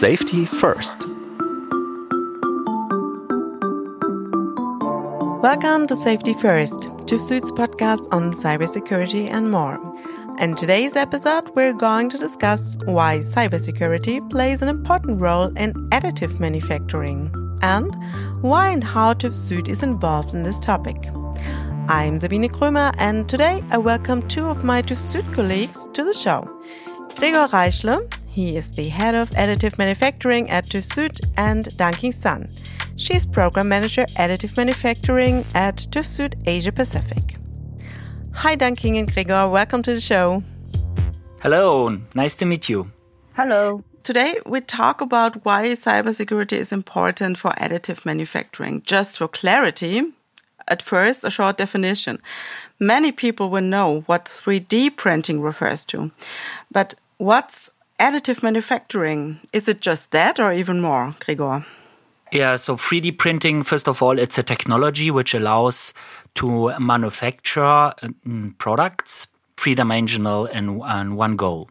Safety First. Welcome to Safety First, TÜV Süd's podcast on cybersecurity and more. In today's episode, we're going to discuss why cybersecurity plays an important role in additive manufacturing and why and how TÜV Süd is involved in this topic. I'm Sabine Krömer, and today I welcome two of my TÜV Süd colleagues to the show. Gregor Reischle, he is the head of additive manufacturing at TÜV Süd, and Danqing Sun. She is program manager additive manufacturing at TÜV Süd Asia Pacific. Hi, Danqing and Gregor. Welcome to the show. Hello. Nice to meet you. Hello. Today, we talk about why cybersecurity is important for additive manufacturing. Just for clarity, at first, a short definition. Many people will know what 3D printing refers to. But what's additive manufacturing? Is it just that or even more, Gregor? Yeah, so 3D printing, first of all, it's a technology which allows to manufacture mm, products three dimensional and, and one go.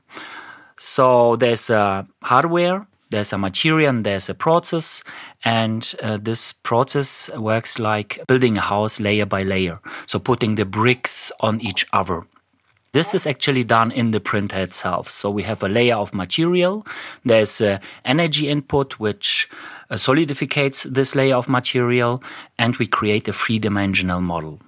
So there's a hardware, there's a material, and there's a process, and uh, this process works like building a house layer by layer. So putting the bricks on each other. This is actually done in the printer itself. So we have a layer of material. There's a energy input which uh, solidificates this layer of material, and we create a three dimensional model.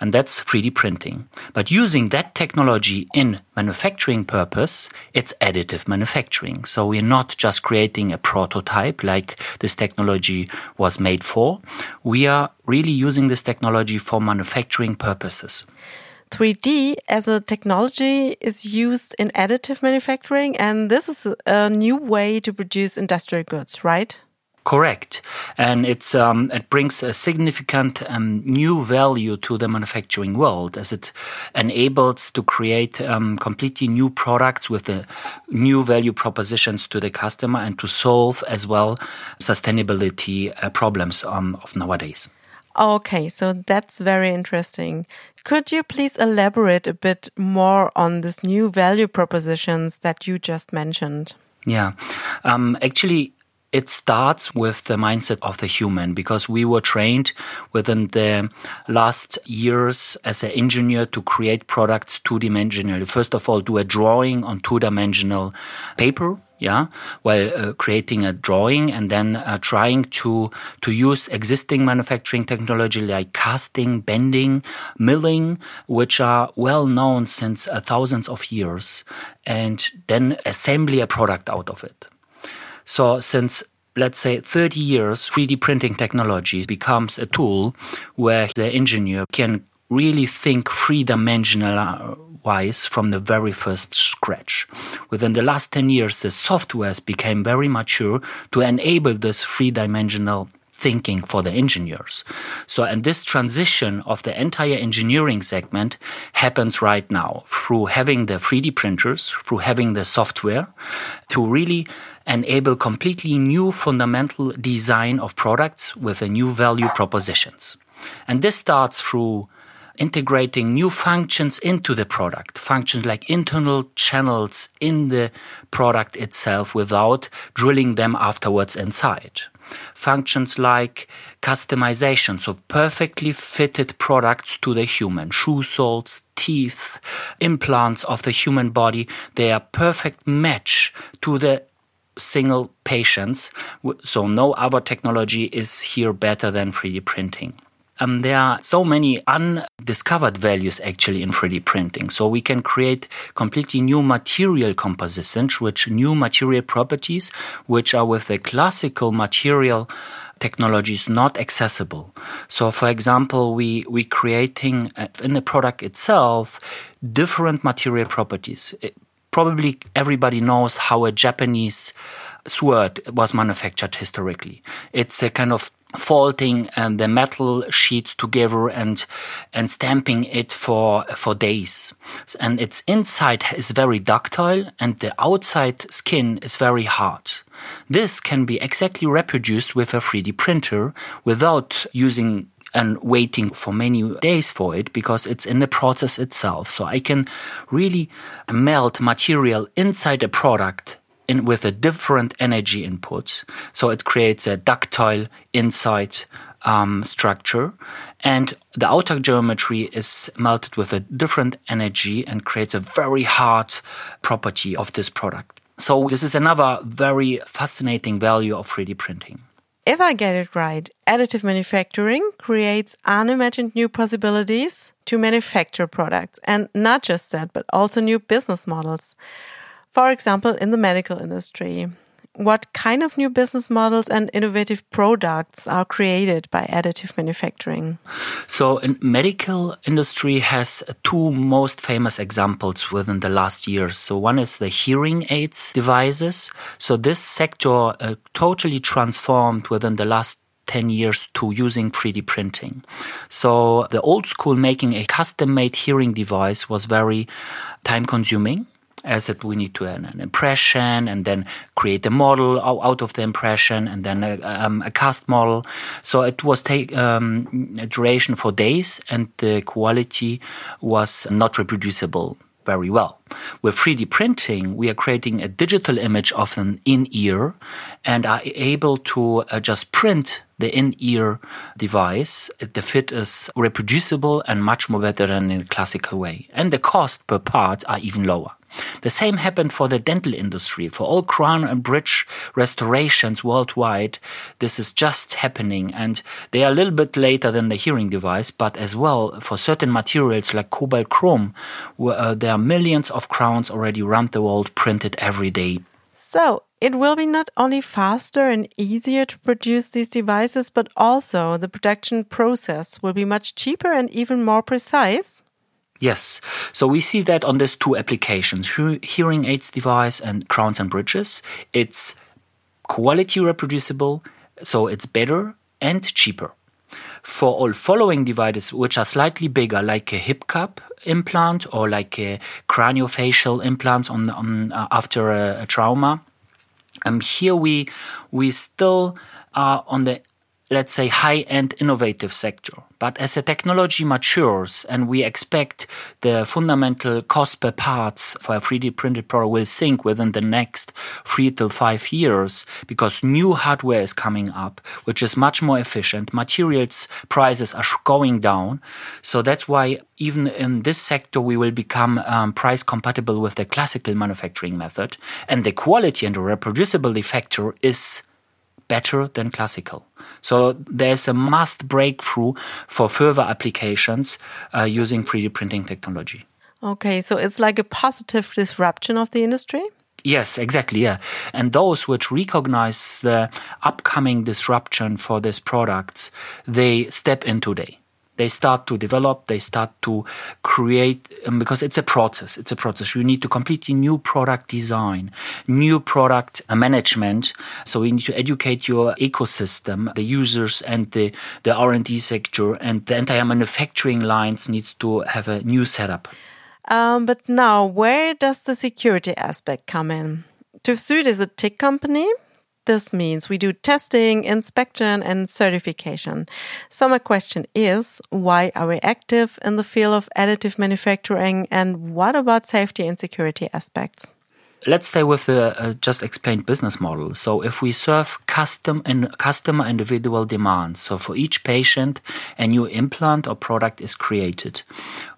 And that's 3D printing. But using that technology in manufacturing purpose, it's additive manufacturing. So we're not just creating a prototype like this technology was made for. We are really using this technology for manufacturing purposes. 3D as a technology is used in additive manufacturing, and this is a new way to produce industrial goods, right? Correct, and it's um, it brings a significant um, new value to the manufacturing world as it enables to create um, completely new products with the new value propositions to the customer and to solve as well sustainability uh, problems um, of nowadays. Okay, so that's very interesting. Could you please elaborate a bit more on this new value propositions that you just mentioned? Yeah, um, actually, it starts with the mindset of the human because we were trained within the last years as an engineer to create products two dimensionally. First of all, do a drawing on two dimensional paper yeah? While uh, creating a drawing and then uh, trying to to use existing manufacturing technology like casting bending milling which are well known since uh, thousands of years and then assembly a product out of it. So since let's say 30 years 3d printing technology becomes a tool where the engineer can really think three from the very first scratch. Within the last 10 years, the softwares became very mature to enable this three dimensional thinking for the engineers. So, and this transition of the entire engineering segment happens right now through having the 3D printers, through having the software to really enable completely new fundamental design of products with a new value propositions. And this starts through integrating new functions into the product, functions like internal channels in the product itself without drilling them afterwards inside. Functions like customizations so perfectly fitted products to the human, shoe soles, teeth, implants of the human body, they are perfect match to the single patients. So no other technology is here better than 3D printing. Um, there are so many undiscovered values actually in 3D printing. So we can create completely new material compositions, which new material properties, which are with the classical material technologies not accessible. So, for example, we we creating uh, in the product itself different material properties. It, probably everybody knows how a Japanese sword was manufactured historically. It's a kind of faulting and the metal sheets together and and stamping it for for days. And its inside is very ductile and the outside skin is very hard. This can be exactly reproduced with a 3d printer without using and waiting for many days for it because it's in the process itself. So i can really melt material inside a product in with a different energy input. So it creates a ductile inside um, structure. And the outer geometry is melted with a different energy and creates a very hard property of this product. So this is another very fascinating value of 3D printing. If I get it right, additive manufacturing creates unimagined new possibilities to manufacture products. And not just that, but also new business models. For example, in the medical industry, what kind of new business models and innovative products are created by additive manufacturing? So, in medical industry has two most famous examples within the last years. So, one is the hearing aids devices. So, this sector uh, totally transformed within the last 10 years to using 3D printing. So the old school making a custom made hearing device was very time consuming as that we need to have an impression and then create a model out of the impression and then a, um, a cast model. So it was take um, a duration for days and the quality was not reproducible very well. With 3D printing, we are creating a digital image of an in-ear and are able to uh, just print the in-ear device. The fit is reproducible and much more better than in a classical way. And the cost per part are even lower. The same happened for the dental industry. For all crown and bridge restorations worldwide, this is just happening. And they are a little bit later than the hearing device, but as well for certain materials like cobalt chrome, where, uh, there are millions of crowns already around the world printed every day. So it will be not only faster and easier to produce these devices, but also the production process will be much cheaper and even more precise. Yes. So we see that on these two applications, hearing aids device and crowns and bridges. It's quality reproducible, so it's better and cheaper. For all following devices, which are slightly bigger, like a hip cup implant or like a craniofacial implants on, on uh, after a, a trauma, um, here we we still are on the let's say, high end innovative sector. But as the technology matures and we expect the fundamental cost per parts for a 3D printed product will sink within the next three to five years because new hardware is coming up, which is much more efficient. Materials prices are going down. So that's why even in this sector, we will become um, price compatible with the classical manufacturing method. And the quality and the reproducibility factor is better than classical. So there's a must breakthrough for further applications uh, using 3D printing technology. Okay, so it's like a positive disruption of the industry? Yes, exactly. Yeah. And those which recognize the upcoming disruption for these products, they step in today they start to develop they start to create um, because it's a process it's a process. You need to completely new product design new product management. So we need to educate your ecosystem the users and the the r&d sector and the entire manufacturing lines needs to have a new setup. Um, but now where does the security aspect come in? TÜV is a tech company this means we do testing, inspection, and certification. So, my question is why are we active in the field of additive manufacturing, and what about safety and security aspects? Let's stay with the uh, just explained business model. So, if we serve custom and customer individual demands, so for each patient, a new implant or product is created.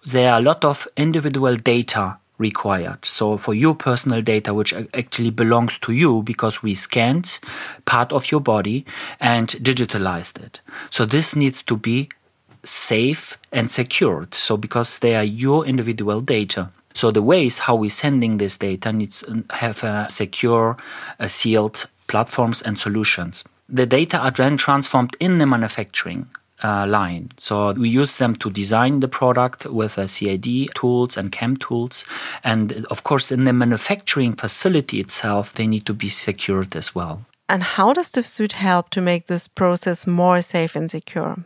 There are a lot of individual data required. So for your personal data, which actually belongs to you because we scanned part of your body and digitalized it. So this needs to be safe and secured. So because they are your individual data. So the ways how we're sending this data needs to have a secure, a sealed platforms and solutions. The data are then transformed in the manufacturing uh, line. So we use them to design the product with uh, CAD tools and CAM tools. And of course, in the manufacturing facility itself, they need to be secured as well. And how does TÜV Süd help to make this process more safe and secure?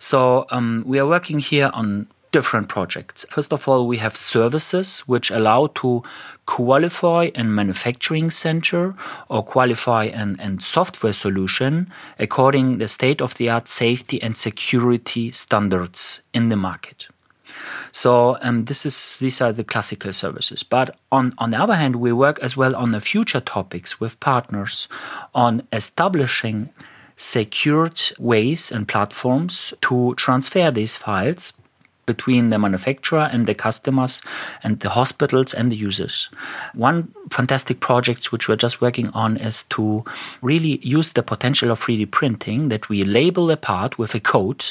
So um, we are working here on different projects. First of all, we have services which allow to qualify a manufacturing center or qualify an, an software solution according the state of the art safety and security standards in the market. So um, this is these are the classical services. But on on the other hand, we work as well on the future topics with partners on establishing secured ways and platforms to transfer these files between the manufacturer and the customers and the hospitals and the users. One fantastic project which we're just working on is to really use the potential of 3D printing that we label a part with a code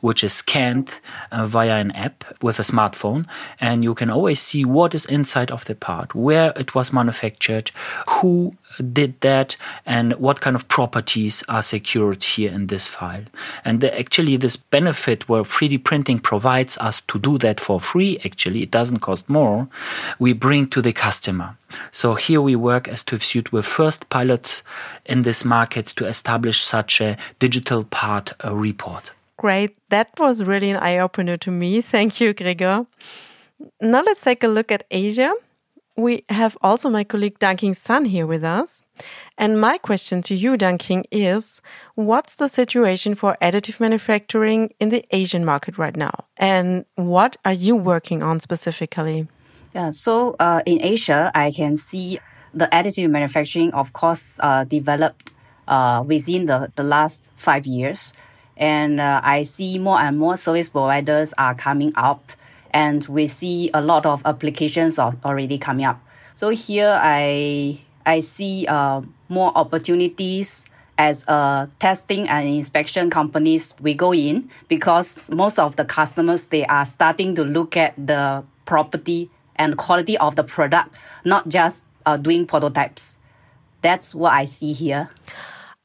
which is scanned uh, via an app with a smartphone and you can always see what is inside of the part, where it was manufactured, who did that and what kind of properties are secured here in this file. And the, actually, this benefit where 3D printing provides us to do that for free, actually, it doesn't cost more, we bring to the customer. So here we work as TÜV with first pilots in this market to establish such a digital part uh, report. Great. That was really an eye opener to me. Thank you, Gregor. Now let's take a look at Asia we have also my colleague Danqing Sun here with us. And my question to you, Danqing, is what's the situation for additive manufacturing in the Asian market right now? And what are you working on specifically? Yeah, so uh, in Asia, I can see the additive manufacturing, of course, uh, developed uh, within the, the last five years. And uh, I see more and more service providers are coming up and we see a lot of applications are already coming up. So here I I see uh, more opportunities as a testing and inspection companies we go in because most of the customers they are starting to look at the property and quality of the product, not just uh, doing prototypes. That's what I see here.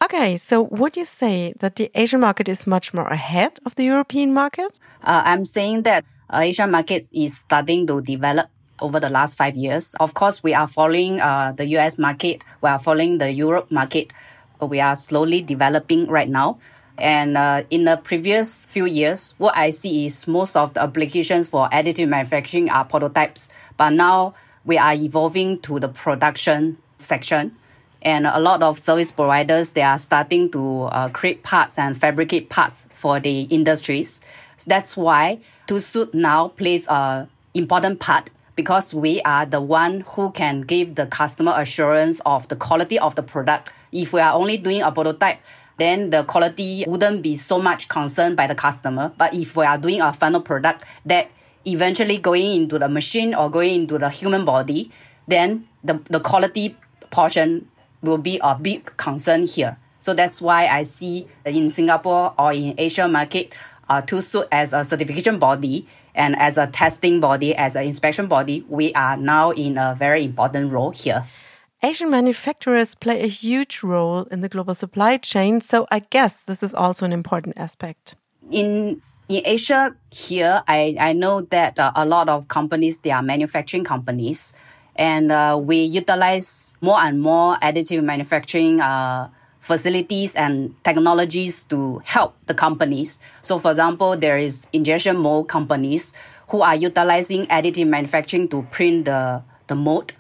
Okay, so would you say that the Asian market is much more ahead of the European market? Uh, I'm saying that Asian markets is starting to develop over the last five years. Of course, we are following uh, the US market. We are following the Europe market. We are slowly developing right now. And uh, in the previous few years, what I see is most of the applications for additive manufacturing are prototypes. But now we are evolving to the production section and a lot of service providers they are starting to uh, create parts and fabricate parts for the industries so that's why TÜV now plays a important part because we are the one who can give the customer assurance of the quality of the product if we are only doing a prototype then the quality wouldn't be so much concerned by the customer but if we are doing a final product that eventually going into the machine or going into the human body then the, the quality portion will be a big concern here. So that's why I see in Singapore or in Asia market, uh, TÜV as a certification body and as a testing body, as an inspection body, we are now in a very important role here. Asian manufacturers play a huge role in the global supply chain, so I guess this is also an important aspect. In in Asia here, I, I know that uh, a lot of companies, they are manufacturing companies and uh, we utilize more and more additive manufacturing uh, facilities and technologies to help the companies. So, for example, there is injection mold companies who are utilizing additive manufacturing to print the, the mold,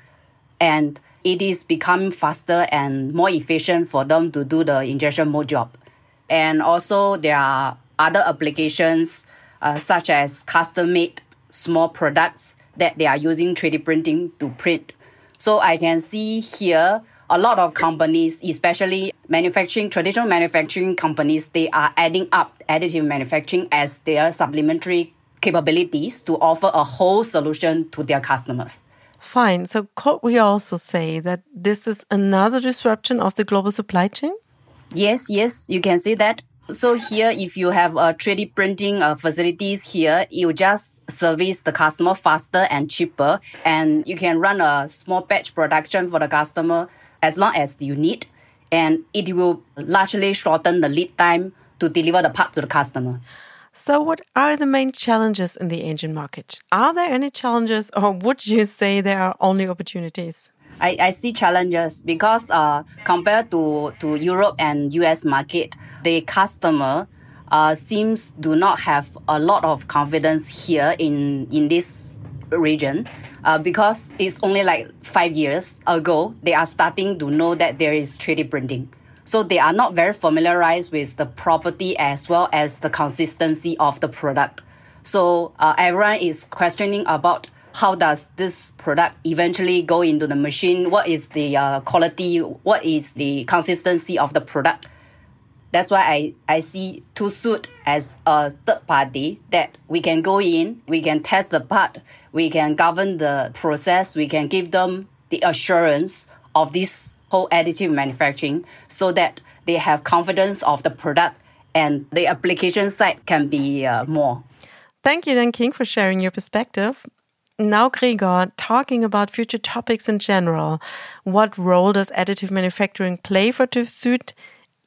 and it is becoming faster and more efficient for them to do the injection mold job. And also, there are other applications uh, such as custom made small products that they are using 3D printing to print. So I can see here a lot of companies, especially manufacturing, traditional manufacturing companies, they are adding up additive manufacturing as their supplementary capabilities to offer a whole solution to their customers. Fine. So could we also say that this is another disruption of the global supply chain? Yes, yes, you can say that. So here, if you have a 3D printing uh, facilities here, you just service the customer faster and cheaper, and you can run a small batch production for the customer as long as you need, and it will largely shorten the lead time to deliver the part to the customer. So, what are the main challenges in the Asian market? Are there any challenges, or would you say there are only opportunities? I, I see challenges because uh, compared to, to Europe and US market, the customer uh, seems do not have a lot of confidence here in, in this region uh, because it's only like five years ago they are starting to know that there is 3D printing. So they are not very familiarized with the property as well as the consistency of the product. So uh, everyone is questioning about how does this product eventually go into the machine? What is the uh, quality? What is the consistency of the product? That's why I, I see TÜV Süd as a third party that we can go in, we can test the part, we can govern the process, we can give them the assurance of this whole additive manufacturing so that they have confidence of the product and the application side can be uh, more. Thank you, Danqing, for sharing your perspective. Now, Gregor, talking about future topics in general, what role does additive manufacturing play for TÜV Süd?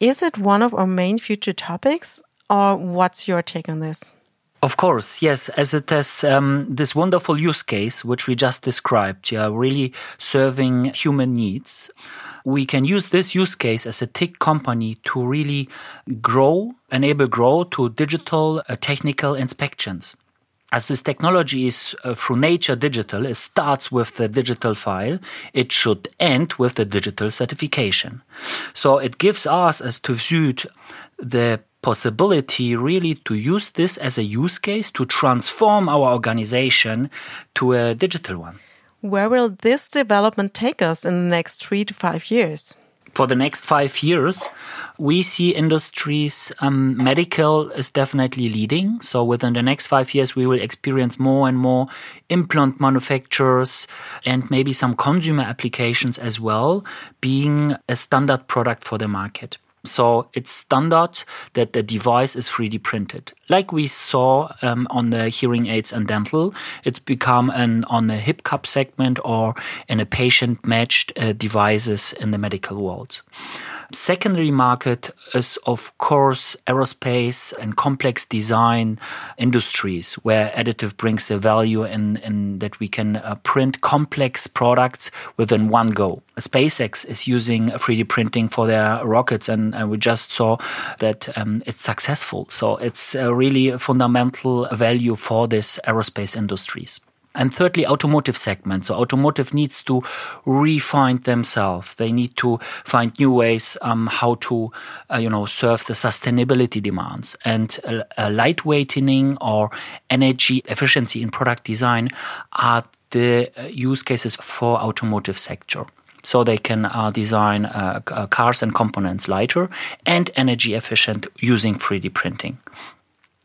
Is it one of our main future topics, or what's your take on this? Of course, yes, as it has um, this wonderful use case, which we just described, yeah, really serving human needs. We can use this use case as a tech company to really grow, enable grow to digital uh, technical inspections as this technology is uh, through nature digital, it starts with the digital file. It should end with the digital certification. So it gives us as TÜV Süd the possibility really to use this as a use case to transform our organization to a digital one. Where will this development take us in the next three to five years? For the next five years, we see industries, um, medical is definitely leading. So within the next five years, we will experience more and more implant manufacturers and maybe some consumer applications as well being a standard product for the market. So it's standard that the device is 3D printed. Like we saw um, on the hearing aids and dental, it's become an on the hip cup segment or in a patient matched uh, devices in the medical world. Secondary market is, of course, aerospace and complex design industries, where additive brings a value in, in that we can uh, print complex products within one go. SpaceX is using 3D printing for their rockets, and uh, we just saw that um, it's successful. So it's a really fundamental value for this aerospace industries. And thirdly, automotive segment. So automotive needs to refine themselves. They need to find new ways um, how to, uh, you know, serve the sustainability demands. And uh, uh, lightweightening or energy efficiency in product design are the uh, use cases for automotive sector so they can uh, design uh, uh cars and components lighter and energy efficient using 3D printing.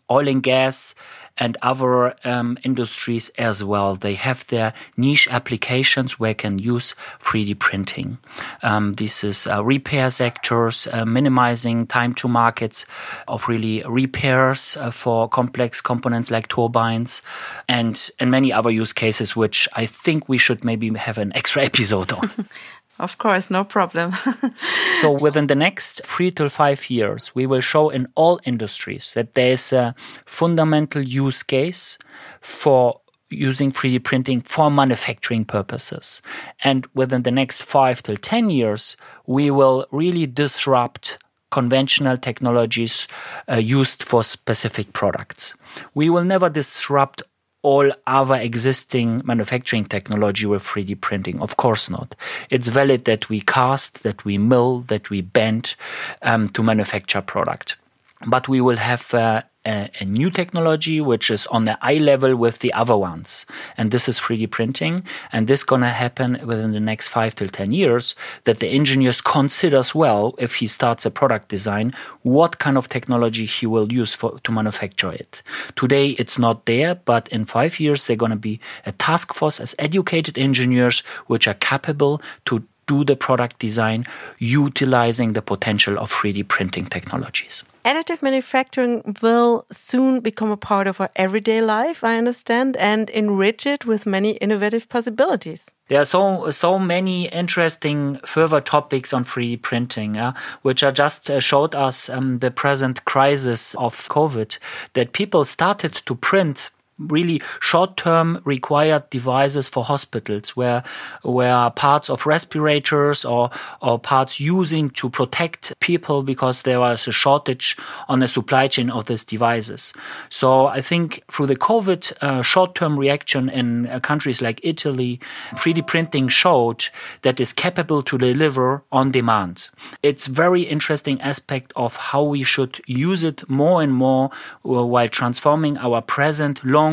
Oil and gas and other um, industries as well. They have their niche applications where can use 3D printing. Um, this is uh, repair sectors, uh, minimizing time to markets of really repairs uh, for complex components like turbines, and and many other use cases, which I think we should maybe have an extra episode on. Of course, no problem. so within the next three to five years, we will show in all industries that there is a fundamental use case for using 3D printing for manufacturing purposes. And within the next five to 10 years, we will really disrupt conventional technologies uh, used for specific products. We will never disrupt all other existing manufacturing technology with 3D printing? Of course not. It's valid that we cast, that we mill, that we bend um, to manufacture product. But we will have uh, a, a, new technology which is on the eye level with the other ones. And this is 3D printing. And this gonna happen within the next five till 10 years that the engineers considers well, if he starts a product design, what kind of technology he will use for, to manufacture it. Today it's not there, but in five years they're gonna be a task force as educated engineers which are capable to do the product design utilizing the potential of 3D printing technologies. Additive manufacturing will soon become a part of our everyday life, I understand, and enrich it with many innovative possibilities. There are so so many interesting further topics on 3D printing, uh, which are just uh, showed us um, the present crisis of COVID, that people started to print really short-term required devices for hospitals where where parts of respirators or or parts using to protect people because there was a shortage on the supply chain of these devices. So I think through the COVID uh, short-term reaction in uh, countries like Italy, 3D printing showed that is capable to deliver on demand. It's very interesting aspect of how we should use it more and more uh, while transforming our present long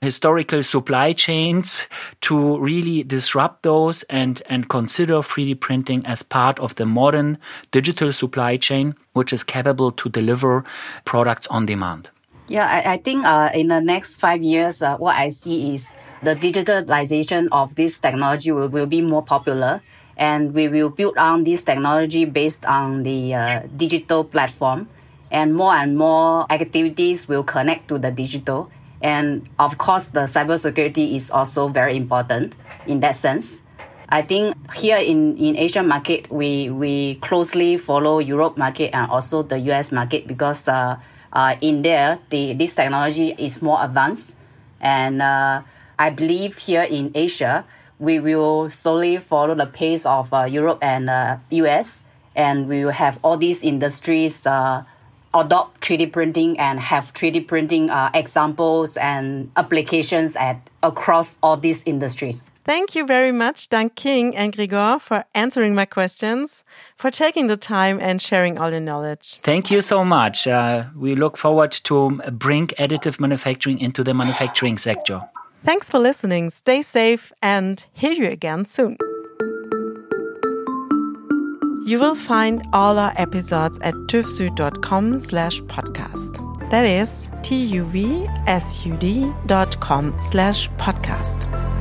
historical supply chains to really disrupt those and, and consider 3D printing as part of the modern digital supply chain, which is capable to deliver products on demand. Yeah, I, I think uh, in the next five years, uh, what I see is the digitalization of this technology will, will be more popular and we will build on this technology based on the uh, digital platform and more and more activities will connect to the digital and of course the cybersecurity is also very important in that sense. I think here in in asian market we we closely follow europe market and also the us market because uh, uh, in there the this technology is more advanced. And uh, i believe here in asia we will slowly follow the pace of uh, Europe and uh, US, and we will have all these industries uh, adopt 3D printing and have 3D printing uh, examples and applications at across all these industries. Thank you very much, Danqing and Gregor, for answering my questions, for taking the time and sharing all your knowledge. Thank you so much. Uh, we look forward to bring additive manufacturing into the manufacturing sector. Thanks for listening. Stay safe and hear you again soon. You will find all our episodes at tuvsud.com slash podcast. That is T-U-V-S-U-D dot com slash podcast.